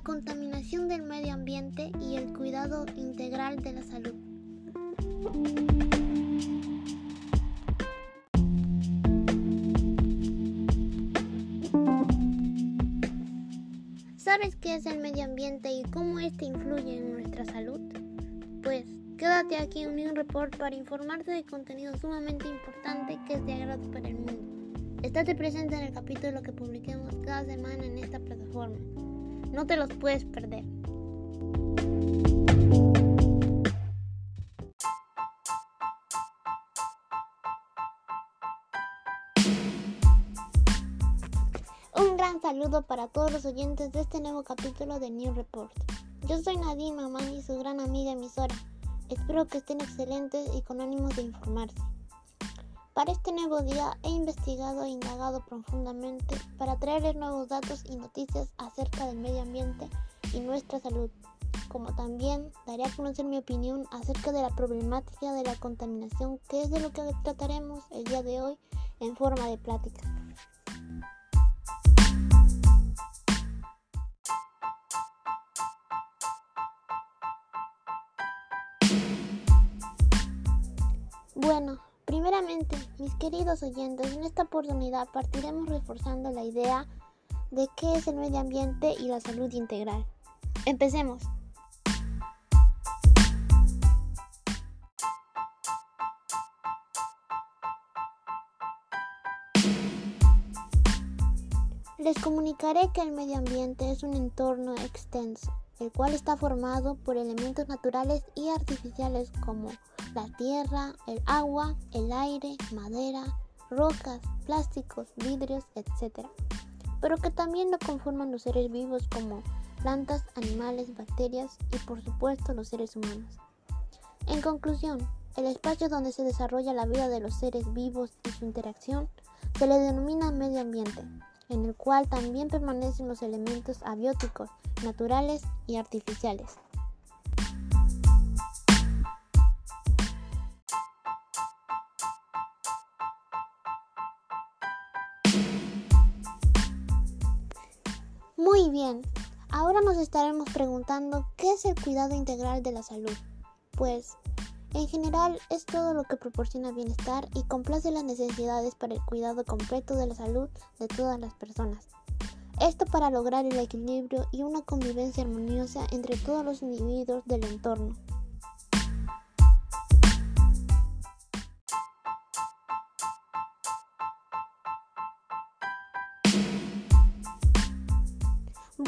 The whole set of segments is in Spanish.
la contaminación del medio ambiente y el cuidado integral de la salud. ¿Sabes qué es el medio ambiente y cómo este influye en nuestra salud? Pues quédate aquí en un Report para informarte de contenido sumamente importante que es de agrado para el mundo. Estate presente en el capítulo que publiquemos cada semana en esta plataforma. No te los puedes perder. Un gran saludo para todos los oyentes de este nuevo capítulo de New Report. Yo soy Nadine Mamani, su gran amiga emisora. Espero que estén excelentes y con ánimos de informarse. Para este nuevo día he investigado e indagado profundamente para traerles nuevos datos y noticias acerca del medio ambiente y nuestra salud, como también daré a conocer mi opinión acerca de la problemática de la contaminación, que es de lo que trataremos el día de hoy en forma de plática. Bueno, primeramente, mis queridos oyentes, en esta oportunidad partiremos reforzando la idea de qué es el medio ambiente y la salud integral. Empecemos. Les comunicaré que el medio ambiente es un entorno extenso, el cual está formado por elementos naturales y artificiales como la tierra, el agua, el aire, madera, rocas, plásticos, vidrios, etc. Pero que también lo conforman los seres vivos como plantas, animales, bacterias y por supuesto los seres humanos. En conclusión, el espacio donde se desarrolla la vida de los seres vivos y su interacción se le denomina medio ambiente, en el cual también permanecen los elementos abióticos, naturales y artificiales. Nos estaremos preguntando qué es el cuidado integral de la salud. Pues, en general es todo lo que proporciona bienestar y complace las necesidades para el cuidado completo de la salud de todas las personas. Esto para lograr el equilibrio y una convivencia armoniosa entre todos los individuos del entorno.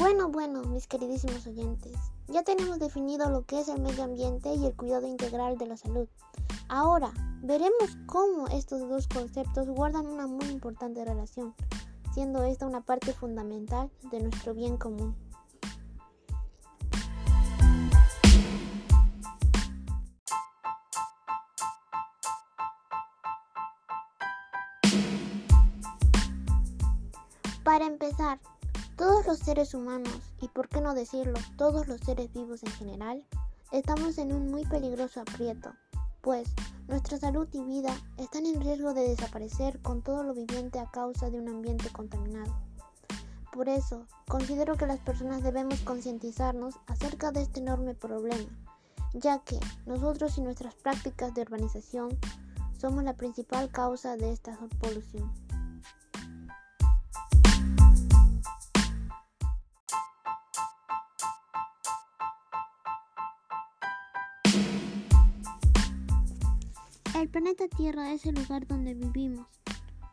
Bueno, bueno, mis queridísimos oyentes, ya tenemos definido lo que es el medio ambiente y el cuidado integral de la salud. Ahora, veremos cómo estos dos conceptos guardan una muy importante relación, siendo esta una parte fundamental de nuestro bien común. Para empezar, todos los seres humanos, y por qué no decirlo, todos los seres vivos en general, estamos en un muy peligroso aprieto, pues nuestra salud y vida están en riesgo de desaparecer con todo lo viviente a causa de un ambiente contaminado. Por eso, considero que las personas debemos concientizarnos acerca de este enorme problema, ya que nosotros y nuestras prácticas de urbanización somos la principal causa de esta polución. Planeta Tierra es el lugar donde vivimos.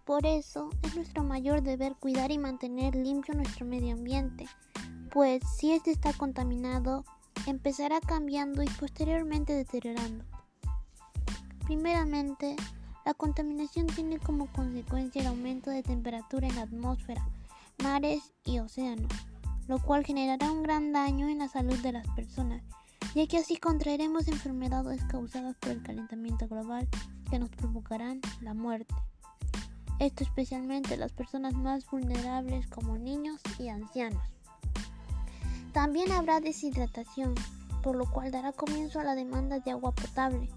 Por eso es nuestro mayor deber cuidar y mantener limpio nuestro medio ambiente, pues si este está contaminado, empezará cambiando y posteriormente deteriorando. Primeramente, la contaminación tiene como consecuencia el aumento de temperatura en la atmósfera, mares y océanos, lo cual generará un gran daño en la salud de las personas ya que así contraeremos enfermedades causadas por el calentamiento global que nos provocarán la muerte. Esto especialmente las personas más vulnerables como niños y ancianos. También habrá deshidratación, por lo cual dará comienzo a la demanda de agua potable.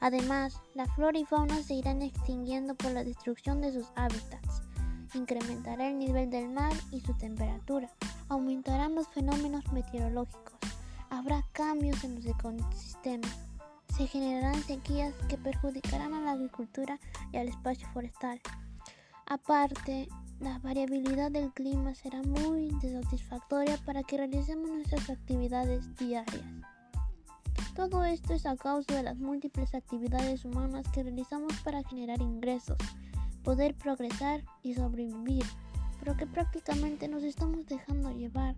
Además, la flora y fauna se irán extinguiendo por la destrucción de sus hábitats. Incrementará el nivel del mar y su temperatura, aumentarán los fenómenos meteorológicos, habrá cambios en los ecosistemas, se generarán sequías que perjudicarán a la agricultura y al espacio forestal. Aparte, la variabilidad del clima será muy desatisfactoria para que realicemos nuestras actividades diarias. Todo esto es a causa de las múltiples actividades humanas que realizamos para generar ingresos, poder progresar y sobrevivir, pero que prácticamente nos estamos dejando llevar,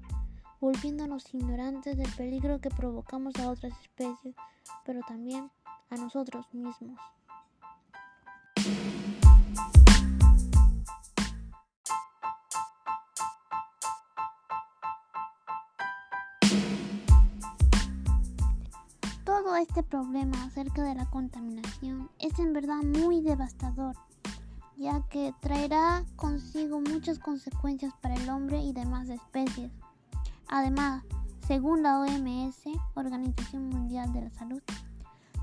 volviéndonos ignorantes del peligro que provocamos a otras especies, pero también a nosotros mismos. Todo este problema acerca de la contaminación es en verdad muy devastador, ya que traerá consigo muchas consecuencias para el hombre y demás especies. Además, según la OMS, Organización Mundial de la Salud,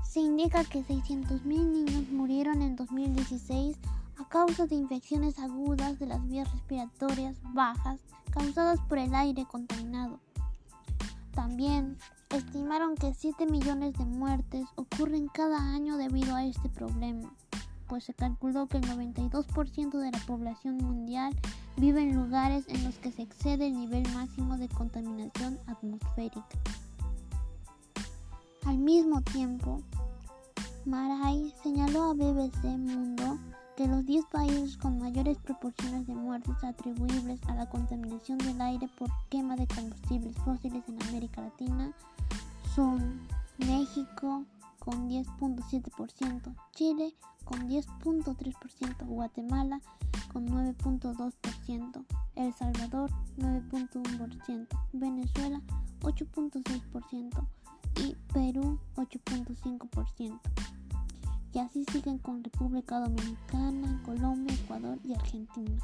se indica que 600.000 niños murieron en 2016 a causa de infecciones agudas de las vías respiratorias bajas causadas por el aire contaminado. También estimaron que 7 millones de muertes ocurren cada año debido a este problema, pues se calculó que el 92% de la población mundial vive en lugares en los que se excede el nivel máximo de contaminación atmosférica. Al mismo tiempo, Marai señaló a BBC Mundo que los 10 países con mayores proporciones de muertes atribuibles a la contaminación del aire por quema de combustibles fósiles en América Latina son México con 10.7%, Chile con 10.3%, Guatemala con 9.2%, El Salvador 9.1%, Venezuela 8.6% y Perú 8.5%. Y así siguen con República Dominicana, Colombia, Ecuador y Argentina.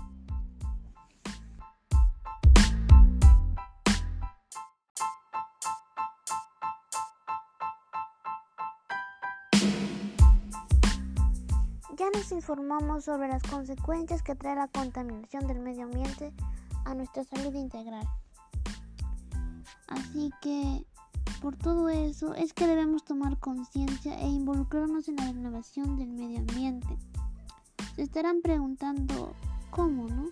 Ya nos informamos sobre las consecuencias que trae la contaminación del medio ambiente a nuestra salud integral. Así que por todo eso es que debemos tomar conciencia e involucrarnos en la renovación del medio ambiente. Se estarán preguntando cómo, ¿no?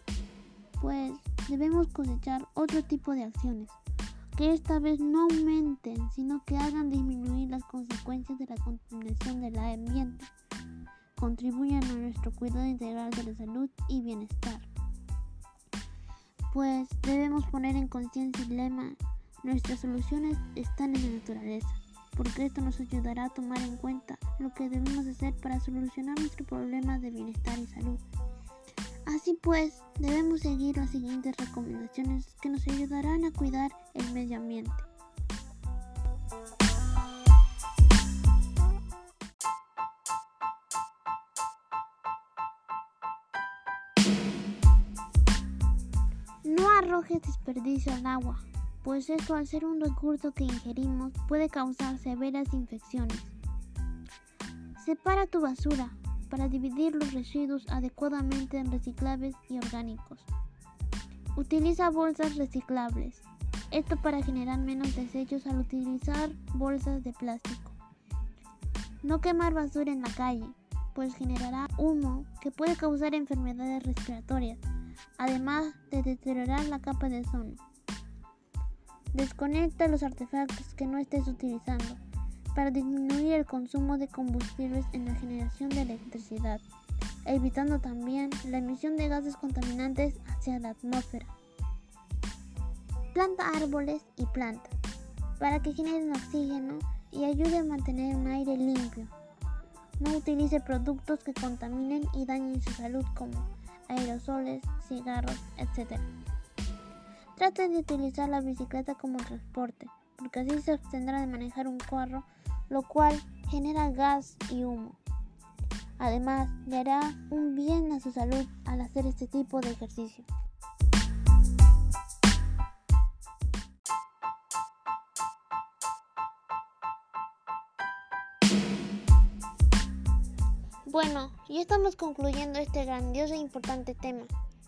Pues debemos cosechar otro tipo de acciones que esta vez no aumenten, sino que hagan disminuir las consecuencias de la contaminación del ambiente contribuyan a nuestro cuidado integral de la salud y bienestar. Pues debemos poner en conciencia el lema, nuestras soluciones están en la naturaleza, porque esto nos ayudará a tomar en cuenta lo que debemos hacer para solucionar nuestro problema de bienestar y salud. Así pues, debemos seguir las siguientes recomendaciones que nos ayudarán a cuidar el medio ambiente. Arrojes desperdicio al agua, pues esto al ser un recurso que ingerimos puede causar severas infecciones. Separa tu basura para dividir los residuos adecuadamente en reciclables y orgánicos. Utiliza bolsas reciclables, esto para generar menos desechos al utilizar bolsas de plástico. No quemar basura en la calle, pues generará humo que puede causar enfermedades respiratorias además de deteriorar la capa de ozono. Desconecta los artefactos que no estés utilizando para disminuir el consumo de combustibles en la generación de electricidad, evitando también la emisión de gases contaminantes hacia la atmósfera. Planta árboles y plantas para que generen oxígeno y ayude a mantener un aire limpio. No utilice productos que contaminen y dañen su salud como aerosoles, cigarros, etc. Trate de utilizar la bicicleta como transporte, porque así se abstendrá de manejar un carro, lo cual genera gas y humo. Además, le hará un bien a su salud al hacer este tipo de ejercicio. Bueno, ya estamos concluyendo este grandioso e importante tema.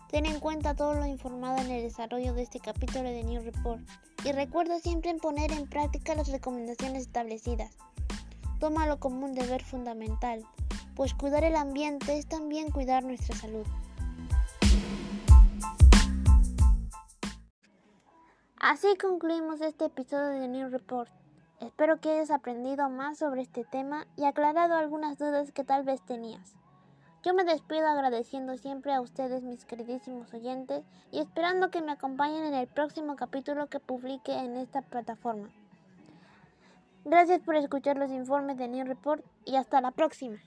Ten en cuenta todo lo informado en el desarrollo de este capítulo de New Report y recuerda siempre poner en práctica las recomendaciones establecidas. Tómalo como un deber fundamental, pues cuidar el ambiente es también cuidar nuestra salud. Así concluimos este episodio de New Report. Espero que hayas aprendido más sobre este tema y aclarado algunas dudas que tal vez tenías. Yo me despido agradeciendo siempre a ustedes, mis queridísimos oyentes, y esperando que me acompañen en el próximo capítulo que publique en esta plataforma. Gracias por escuchar los informes de New Report y hasta la próxima.